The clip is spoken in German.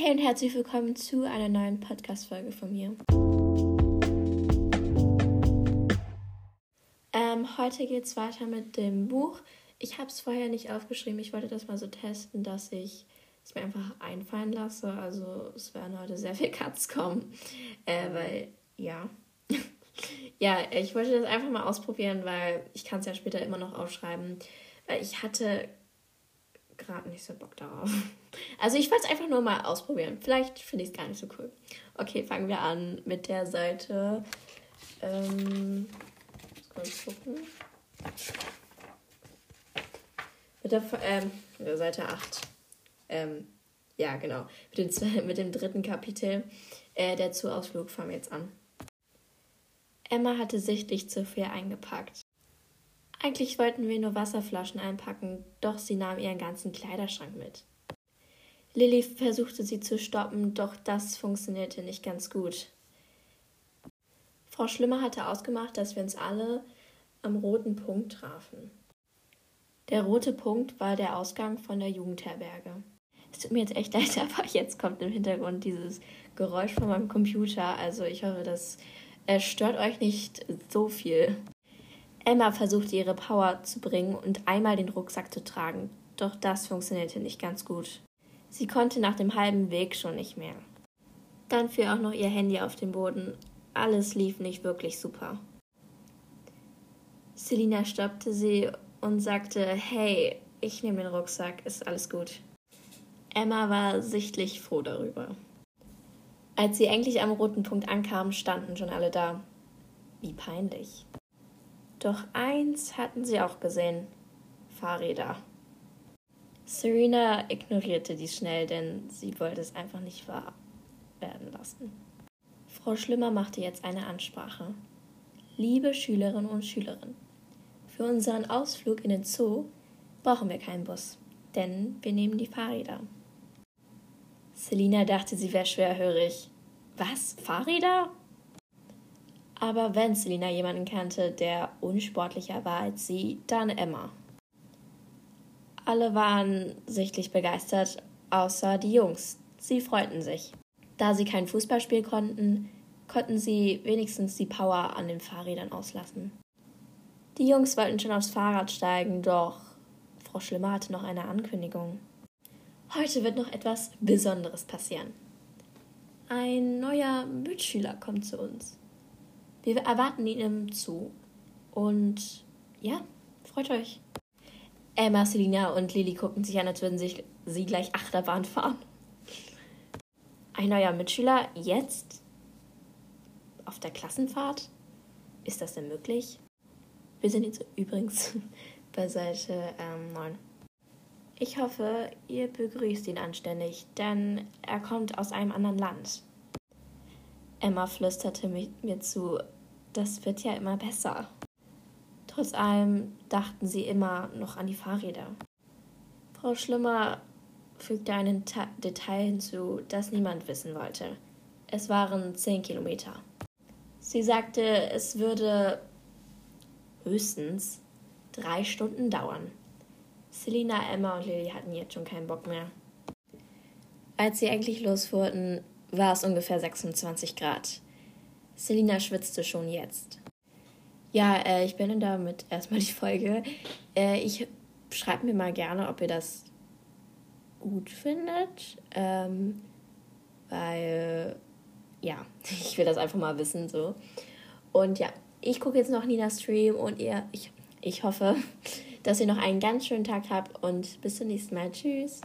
Hey und herzlich willkommen zu einer neuen Podcast-Folge von mir. Ähm, heute geht es weiter mit dem Buch. Ich habe es vorher nicht aufgeschrieben. Ich wollte das mal so testen, dass ich es mir einfach einfallen lasse. Also es werden heute sehr viel Cuts kommen. Äh, weil, ja. ja, ich wollte das einfach mal ausprobieren, weil ich kann es ja später immer noch aufschreiben. Weil ich hatte gerade nicht so Bock darauf. Also ich wollte es einfach nur mal ausprobieren. Vielleicht finde ich es gar nicht so cool. Okay, fangen wir an mit der Seite. Ähm, kurz gucken. Mit der, ähm, Seite 8. Ähm, ja, genau. Mit dem, mit dem dritten Kapitel. Äh, der Zuausflug fangen wir jetzt an. Emma hatte sichtlich zu viel eingepackt. Eigentlich wollten wir nur Wasserflaschen einpacken, doch sie nahm ihren ganzen Kleiderschrank mit. Lilly versuchte sie zu stoppen, doch das funktionierte nicht ganz gut. Frau Schlimmer hatte ausgemacht, dass wir uns alle am roten Punkt trafen. Der rote Punkt war der Ausgang von der Jugendherberge. Es tut mir jetzt echt leid, aber jetzt kommt im Hintergrund dieses Geräusch von meinem Computer. Also ich hoffe, das stört euch nicht so viel. Emma versuchte ihre Power zu bringen und einmal den Rucksack zu tragen, doch das funktionierte nicht ganz gut. Sie konnte nach dem halben Weg schon nicht mehr. Dann fiel auch noch ihr Handy auf den Boden. Alles lief nicht wirklich super. Selina stoppte sie und sagte, hey, ich nehme den Rucksack, ist alles gut. Emma war sichtlich froh darüber. Als sie endlich am roten Punkt ankam, standen schon alle da. Wie peinlich. Doch eins hatten sie auch gesehen. Fahrräder. Serena ignorierte dies schnell, denn sie wollte es einfach nicht wahr werden lassen. Frau Schlimmer machte jetzt eine Ansprache. Liebe Schülerinnen und Schüler, für unseren Ausflug in den Zoo brauchen wir keinen Bus, denn wir nehmen die Fahrräder. Selina dachte, sie wäre schwerhörig. Was? Fahrräder? Aber wenn Selina jemanden kannte, der unsportlicher war als sie, dann Emma. Alle waren sichtlich begeistert, außer die Jungs. Sie freuten sich. Da sie kein Fußball spielen konnten, konnten sie wenigstens die Power an den Fahrrädern auslassen. Die Jungs wollten schon aufs Fahrrad steigen, doch Frau Schlimmer hatte noch eine Ankündigung. Heute wird noch etwas Besonderes passieren. Ein neuer Mitschüler kommt zu uns. Wir erwarten ihn im Zoo. Und ja, freut euch. Emma, Selina und Lili gucken sich an, als würden sich sie gleich Achterbahn fahren. Ein neuer Mitschüler jetzt? Auf der Klassenfahrt? Ist das denn möglich? Wir sind jetzt übrigens bei Seite ähm, 9. Ich hoffe, ihr begrüßt ihn anständig, denn er kommt aus einem anderen Land. Emma flüsterte mir zu, das wird ja immer besser. Trotz allem dachten sie immer noch an die Fahrräder. Frau Schlimmer fügte ein Detail hinzu, das niemand wissen wollte. Es waren zehn Kilometer. Sie sagte, es würde höchstens drei Stunden dauern. Selina, Emma und Lily hatten jetzt schon keinen Bock mehr. Als sie endlich losfuhrten, war es ungefähr 26 Grad. Selina schwitzte schon jetzt. Ja, äh, ich beende damit erstmal die Folge. Äh, ich schreibe mir mal gerne, ob ihr das gut findet. Ähm, weil, ja, ich will das einfach mal wissen so. Und ja, ich gucke jetzt noch Ninas Stream und ihr, ich, ich hoffe, dass ihr noch einen ganz schönen Tag habt und bis zum nächsten Mal. Tschüss.